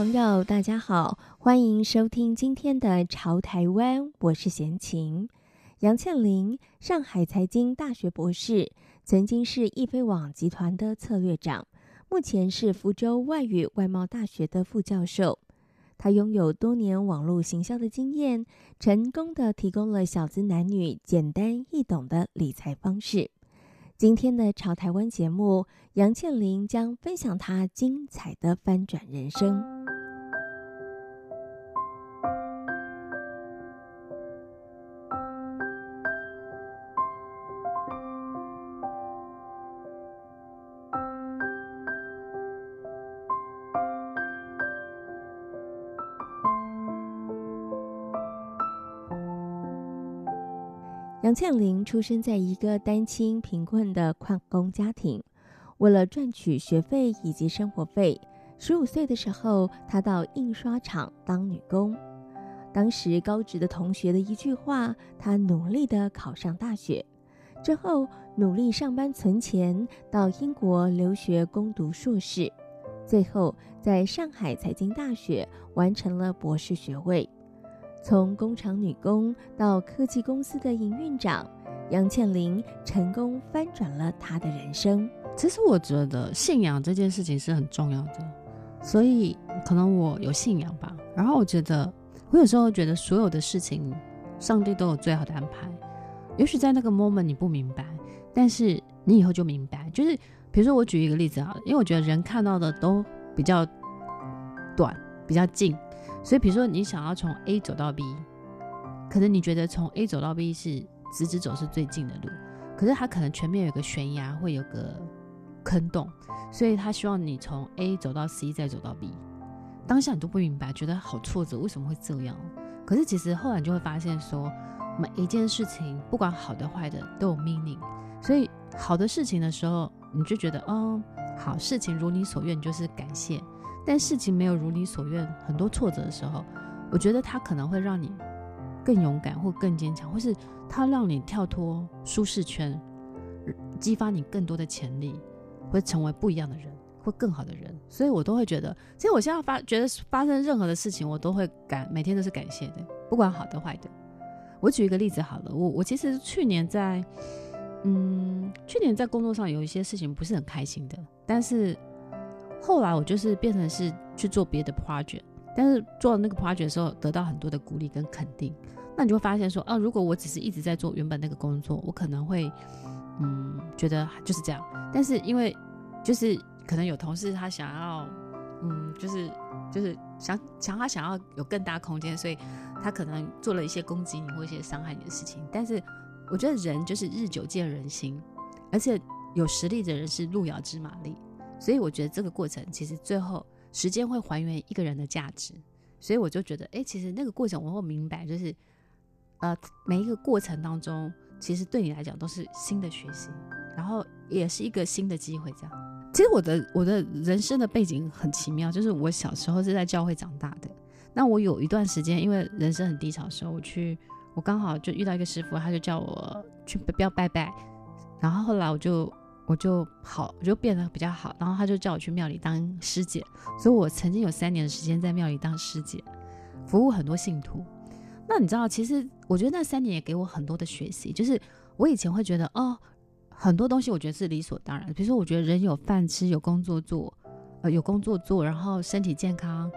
朋友，大家好，欢迎收听今天的《潮台湾》，我是闲情。杨倩玲，上海财经大学博士，曾经是易飞网集团的策略长，目前是福州外语外贸大学的副教授。他拥有多年网络行销的经验，成功的提供了小资男女简单易懂的理财方式。今天的《潮台湾》节目，杨倩玲将分享她精彩的翻转人生。杨倩玲出生在一个单亲贫困的矿工家庭，为了赚取学费以及生活费，十五岁的时候，她到印刷厂当女工。当时高职的同学的一句话，她努力的考上大学，之后努力上班存钱，到英国留学攻读硕士，最后在上海财经大学完成了博士学位。从工厂女工到科技公司的营运长，杨倩玲成功翻转了她的人生。其实我觉得信仰这件事情是很重要的，所以可能我有信仰吧。然后我觉得，我有时候觉得所有的事情，上帝都有最好的安排。也许在那个 moment 你不明白，但是你以后就明白。就是比如说，我举一个例子好了，因为我觉得人看到的都比较短，比较近。所以，比如说你想要从 A 走到 B，可能你觉得从 A 走到 B 是直直走是最近的路，可是它可能前面有个悬崖，会有个坑洞，所以他希望你从 A 走到 C 再走到 B。当下你都不明白，觉得好挫折，为什么会这样？可是其实后来你就会发现说，每一件事情不管好的坏的都有 meaning。所以好的事情的时候，你就觉得哦，好，事情如你所愿，就是感谢。但事情没有如你所愿，很多挫折的时候，我觉得它可能会让你更勇敢，或更坚强，或是它让你跳脱舒适圈，激发你更多的潜力，会成为不一样的人，会更好的人。所以我都会觉得，其实我现在发觉得发生任何的事情，我都会感每天都是感谢的，不管好的坏的。我举一个例子好了，我我其实去年在嗯，去年在工作上有一些事情不是很开心的，但是。后来我就是变成是去做别的 project，但是做那个 project 的时候得到很多的鼓励跟肯定，那你就会发现说，啊，如果我只是一直在做原本那个工作，我可能会，嗯，觉得就是这样。但是因为就是可能有同事他想要，嗯，就是就是想想他想要有更大空间，所以他可能做了一些攻击你或一些伤害你的事情。但是我觉得人就是日久见人心，而且有实力的人是路遥知马力。所以我觉得这个过程其实最后时间会还原一个人的价值，所以我就觉得，哎，其实那个过程我会明白，就是，呃，每一个过程当中，其实对你来讲都是新的学习，然后也是一个新的机会。这样，其实我的我的人生的背景很奇妙，就是我小时候是在教会长大的。那我有一段时间，因为人生很低潮的时候，我去，我刚好就遇到一个师傅，他就叫我去不要拜拜，然后后来我就。我就好，我就变得比较好，然后他就叫我去庙里当师姐，所以我曾经有三年的时间在庙里当师姐，服务很多信徒。那你知道，其实我觉得那三年也给我很多的学习，就是我以前会觉得哦，很多东西我觉得是理所当然，比如说我觉得人有饭吃，有工作做，呃，有工作做，然后身体健康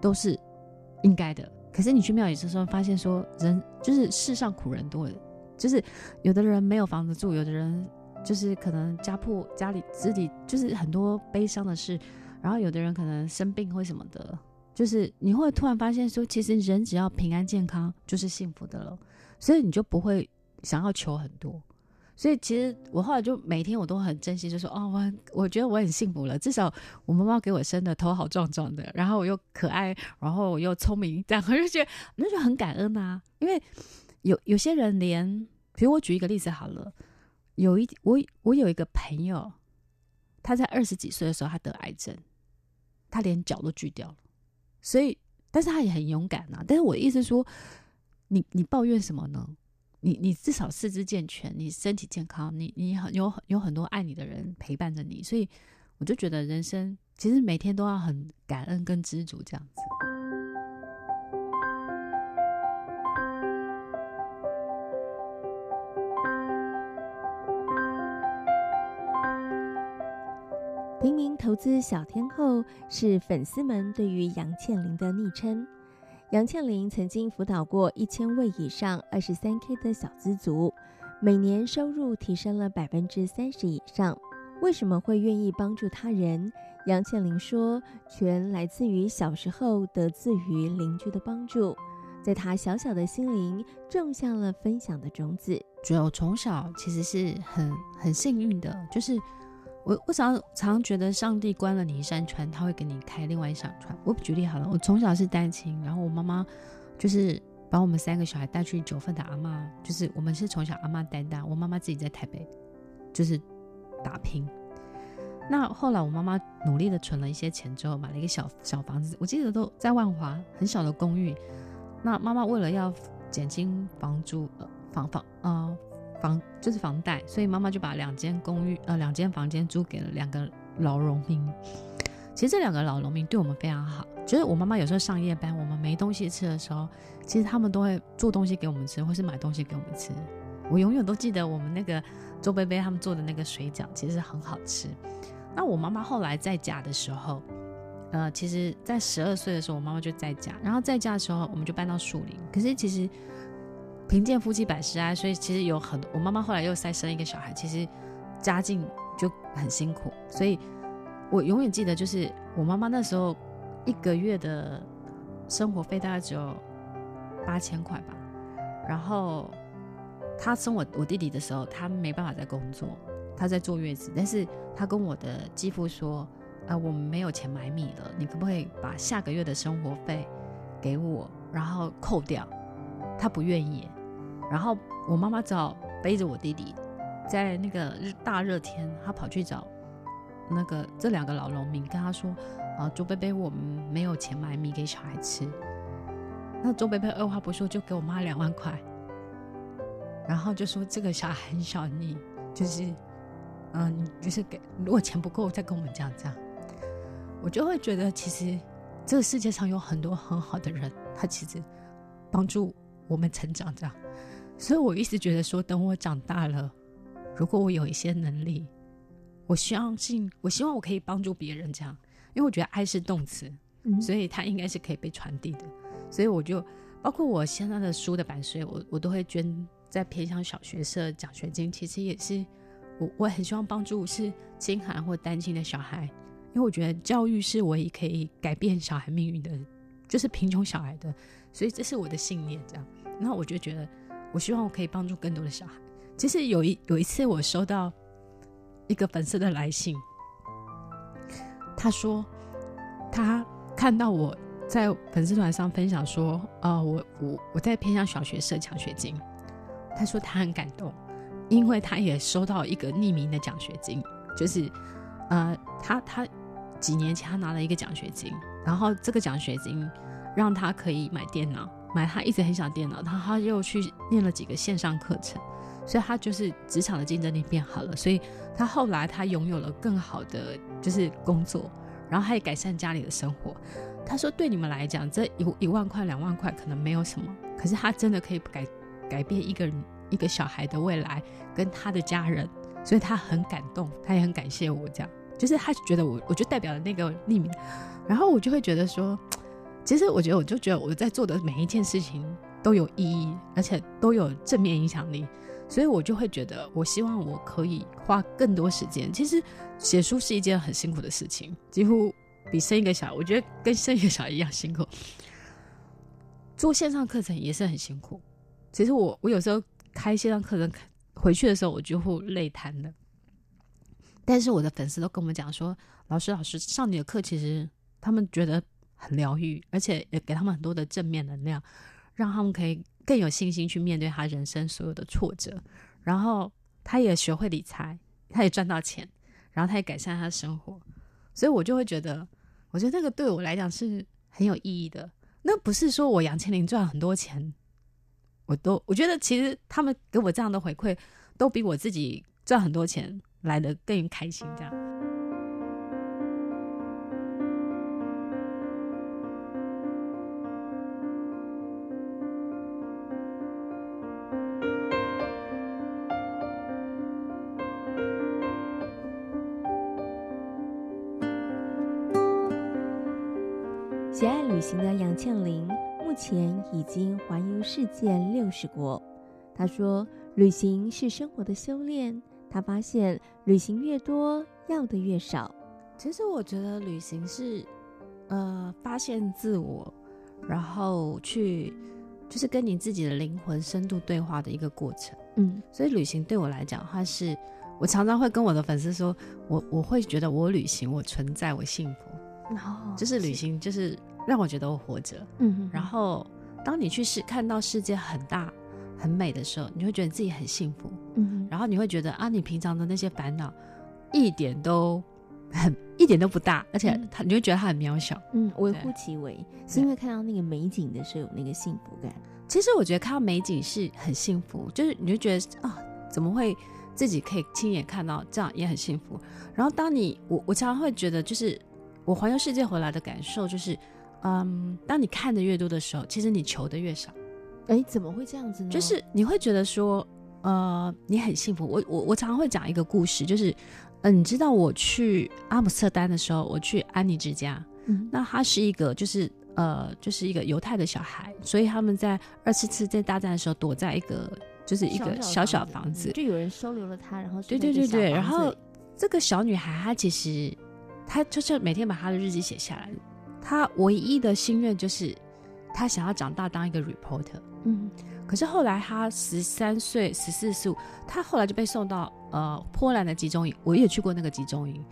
都是应该的。可是你去庙里的时候，发现说人就是世上苦人多，就是有的人没有房子住，有的人。就是可能家破家里自己就是很多悲伤的事，然后有的人可能生病或什么的，就是你会突然发现说，其实人只要平安健康就是幸福的了，所以你就不会想要求很多。所以其实我后来就每天我都很珍惜，就说哦，我我觉得我很幸福了，至少我妈妈给我生的头好壮壮的，然后我又可爱，然后我又聪明，这样 我就觉得那就很感恩、啊，因为。有有些人连，比如我举一个例子好了，有一我我有一个朋友，他在二十几岁的时候他得癌症，他连脚都锯掉了，所以但是他也很勇敢呐、啊。但是我的意思说，你你抱怨什么呢？你你至少四肢健全，你身体健康，你你很有有很多爱你的人陪伴着你，所以我就觉得人生其实每天都要很感恩跟知足这样子。平民投资小天后是粉丝们对于杨倩琳的昵称。杨倩琳曾经辅导过一千位以上二十三 K 的小资族，每年收入提升了百分之三十以上。为什么会愿意帮助他人？杨倩琳说，全来自于小时候得自于邻居的帮助，在她小小的心灵种下了分享的种子。觉得我从小其实是很很幸运的，就是。我我常常觉得上帝关了你一扇窗，他会给你开另外一扇窗。我举例好了，我从小是单亲，然后我妈妈就是把我们三个小孩带去九份的阿嬷，就是我们是从小阿嬷带大，我妈妈自己在台北就是打拼。那后来我妈妈努力的存了一些钱之后，买了一个小小房子，我记得都在万华很小的公寓。那妈妈为了要减轻房租，呃，房房啊。房就是房贷，所以妈妈就把两间公寓呃两间房间租给了两个老农民。其实这两个老农民对我们非常好，就是我妈妈有时候上夜班，我们没东西吃的时候，其实他们都会做东西给我们吃，或是买东西给我们吃。我永远都记得我们那个周贝贝他们做的那个水饺，其实很好吃。那我妈妈后来在家的时候，呃，其实在十二岁的时候，我妈妈就在家，然后在家的时候，我们就搬到树林。可是其实。贫贱夫妻百事哀，所以其实有很多。我妈妈后来又再生一个小孩，其实家境就很辛苦。所以我永远记得，就是我妈妈那时候一个月的生活费大概只有八千块吧。然后她生我我弟弟的时候，她没办法在工作，她在坐月子。但是她跟我的继父说：“啊、我们没有钱买米了，你可不可以把下个月的生活费给我，然后扣掉？”他不愿意。然后我妈妈只好背着我弟弟，在那个大热天，她跑去找那个这两个老农民，跟他说：“啊，周贝贝，我们没有钱买米给小孩吃。”那周贝贝二话不说就给我妈两万块，然后就说：“这个小孩很小，你就是，嗯，就是给，如果钱不够再跟我们讲这样。”我就会觉得，其实这个世界上有很多很好的人，他其实帮助我们成长这样。所以，我一直觉得说，等我长大了，如果我有一些能力，我相信，我希望我可以帮助别人这样，因为我觉得爱是动词，所以它应该是可以被传递的。所以，我就包括我现在的书的版税，我我都会捐在偏向小学社奖学金。其实也是我我很希望帮助是清寒或单亲的小孩，因为我觉得教育是唯一可以改变小孩命运的，就是贫穷小孩的。所以，这是我的信念。这样，那我就觉得。我希望我可以帮助更多的小孩。其实有一有一次，我收到一个粉丝的来信，他说他看到我在粉丝团上分享说，呃，我我我在偏向小学社奖学金。他说他很感动，因为他也收到一个匿名的奖学金，就是呃，他他几年前他拿了一个奖学金，然后这个奖学金让他可以买电脑。买他一直很想电脑，然后他又去念了几个线上课程，所以他就是职场的竞争力变好了，所以他后来他拥有了更好的就是工作，然后他也改善家里的生活。他说：“对你们来讲，这一一万块两万块可能没有什么，可是他真的可以改改变一个人一个小孩的未来跟他的家人，所以他很感动，他也很感谢我。这样就是他觉得我，我就代表了那个匿名，然后我就会觉得说。”其实我觉得，我就觉得我在做的每一件事情都有意义，而且都有正面影响力，所以我就会觉得，我希望我可以花更多时间。其实写书是一件很辛苦的事情，几乎比生一个小孩，我觉得跟生一个小孩一样辛苦。做线上课程也是很辛苦。其实我我有时候开线上课程回去的时候，我就会累瘫了。但是我的粉丝都跟我们讲说，老师老师上你的课，其实他们觉得。很疗愈，而且也给他们很多的正面能量，让他们可以更有信心去面对他人生所有的挫折，然后他也学会理财，他也赚到钱，然后他也改善他的生活，所以我就会觉得，我觉得那个对我来讲是很有意义的。那不是说我杨倩琳赚很多钱，我都我觉得其实他们给我这样的回馈，都比我自己赚很多钱来得更开心，这样。行的杨倩玲目前已经环游世界六十国。她说：“旅行是生活的修炼。她发现旅行越多，要的越少。其实我觉得旅行是，呃，发现自我，然后去就是跟你自己的灵魂深度对话的一个过程。嗯，所以旅行对我来讲，它是我常常会跟我的粉丝说，我我会觉得我旅行，我存在，我幸福。哦，就是旅行，就是。”让我觉得我活着，嗯，然后当你去世看到世界很大很美的时候，你会觉得自己很幸福，嗯，然后你会觉得啊，你平常的那些烦恼一点都很一点都不大，而且他你会觉得他很渺小，嗯，微乎其微，是因为看到那个美景的时候有那个幸福感。其实我觉得看到美景是很幸福，就是你就觉得啊，怎么会自己可以亲眼看到这样也很幸福。然后当你我我常常会觉得，就是我环游世界回来的感受就是。嗯，当你看的越多的时候，其实你求的越少。哎，怎么会这样子呢？就是你会觉得说，呃，你很幸福。我我我常常会讲一个故事，就是，嗯、呃，你知道我去阿姆斯特丹的时候，我去安妮之家，嗯，那他是一个就是呃，就是一个犹太的小孩，所以他们在二次世界大战的时候躲在一个就是一个小小房子，就有人收留了他，然后对对对对，然后这个小女孩她其实她就是每天把她的日记写下来。他唯一的心愿就是，他想要长大当一个 reporter。嗯，可是后来他十三岁、十四、十五，他后来就被送到呃波兰的集中营。我也去过那个集中营，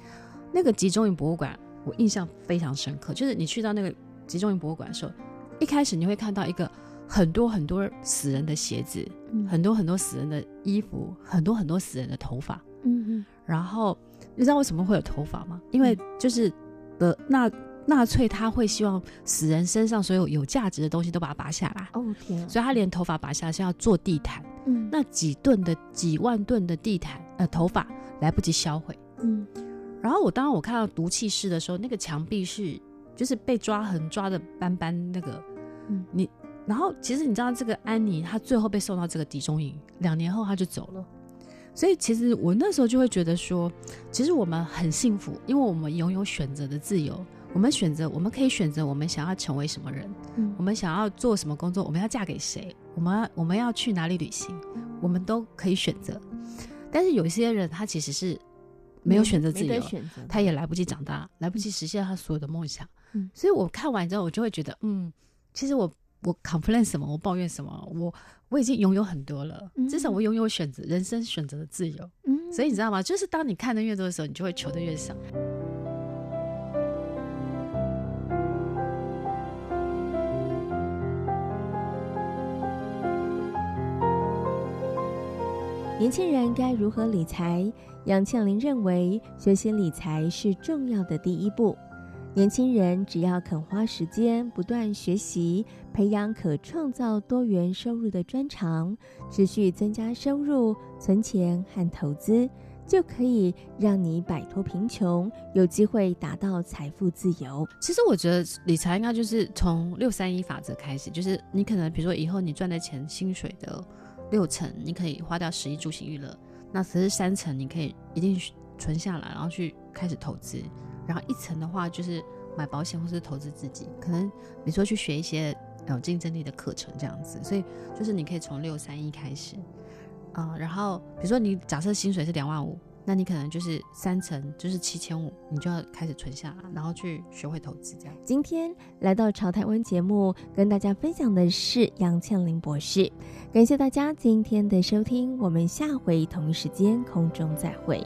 那个集中营博物馆，我印象非常深刻。就是你去到那个集中营博物馆的时候，一开始你会看到一个很多很多死人的鞋子，嗯、很多很多死人的衣服，很多很多死人的头发。嗯嗯，然后你知道为什么会有头发吗？因为就是的那。纳粹他会希望死人身上所有有价值的东西都把它拔下来。哦天！所以他连头发拔下来是要做地毯。嗯，那几吨的几万吨的地毯呃头发来不及销毁。嗯，然后我当我看到毒气室的时候，那个墙壁是就是被抓痕抓的斑斑那个。嗯，你然后其实你知道这个安妮她最后被送到这个集中营，两年后她就走了。所以其实我那时候就会觉得说，其实我们很幸福，因为我们拥有选择的自由。我们选择，我们可以选择我们想要成为什么人，嗯，我们想要做什么工作，我们要嫁给谁，我们我们要去哪里旅行，我们都可以选择。但是有一些人，他其实是没有选择自由，他也来不及长大，来不及实现他所有的梦想。嗯，所以我看完之后，我就会觉得，嗯，其实我我 complain 什么，我抱怨什么，我我已经拥有很多了，至少我拥有选择人生选择的自由。嗯，所以你知道吗？就是当你看的越多的时候，你就会求的越少。年轻人该如何理财？杨倩琳认为，学习理财是重要的第一步。年轻人只要肯花时间不断学习，培养可创造多元收入的专长，持续增加收入、存钱和投资，就可以让你摆脱贫穷，有机会达到财富自由。其实，我觉得理财应该就是从六三一法则开始，就是你可能比如说以后你赚的钱、薪水的。六成你可以花掉食衣住行娱乐，那只是三成你可以一定存下来，然后去开始投资，然后一层的话就是买保险或是投资自己，可能你说去学一些有竞争力的课程这样子，所以就是你可以从六三一开始。啊、然后比如说你假设薪水是两万五。那你可能就是三层，就是七千五，你就要开始存下来，然后去学会投资这样。今天来到朝台湾节目，跟大家分享的是杨倩玲博士。感谢大家今天的收听，我们下回同一时间空中再会。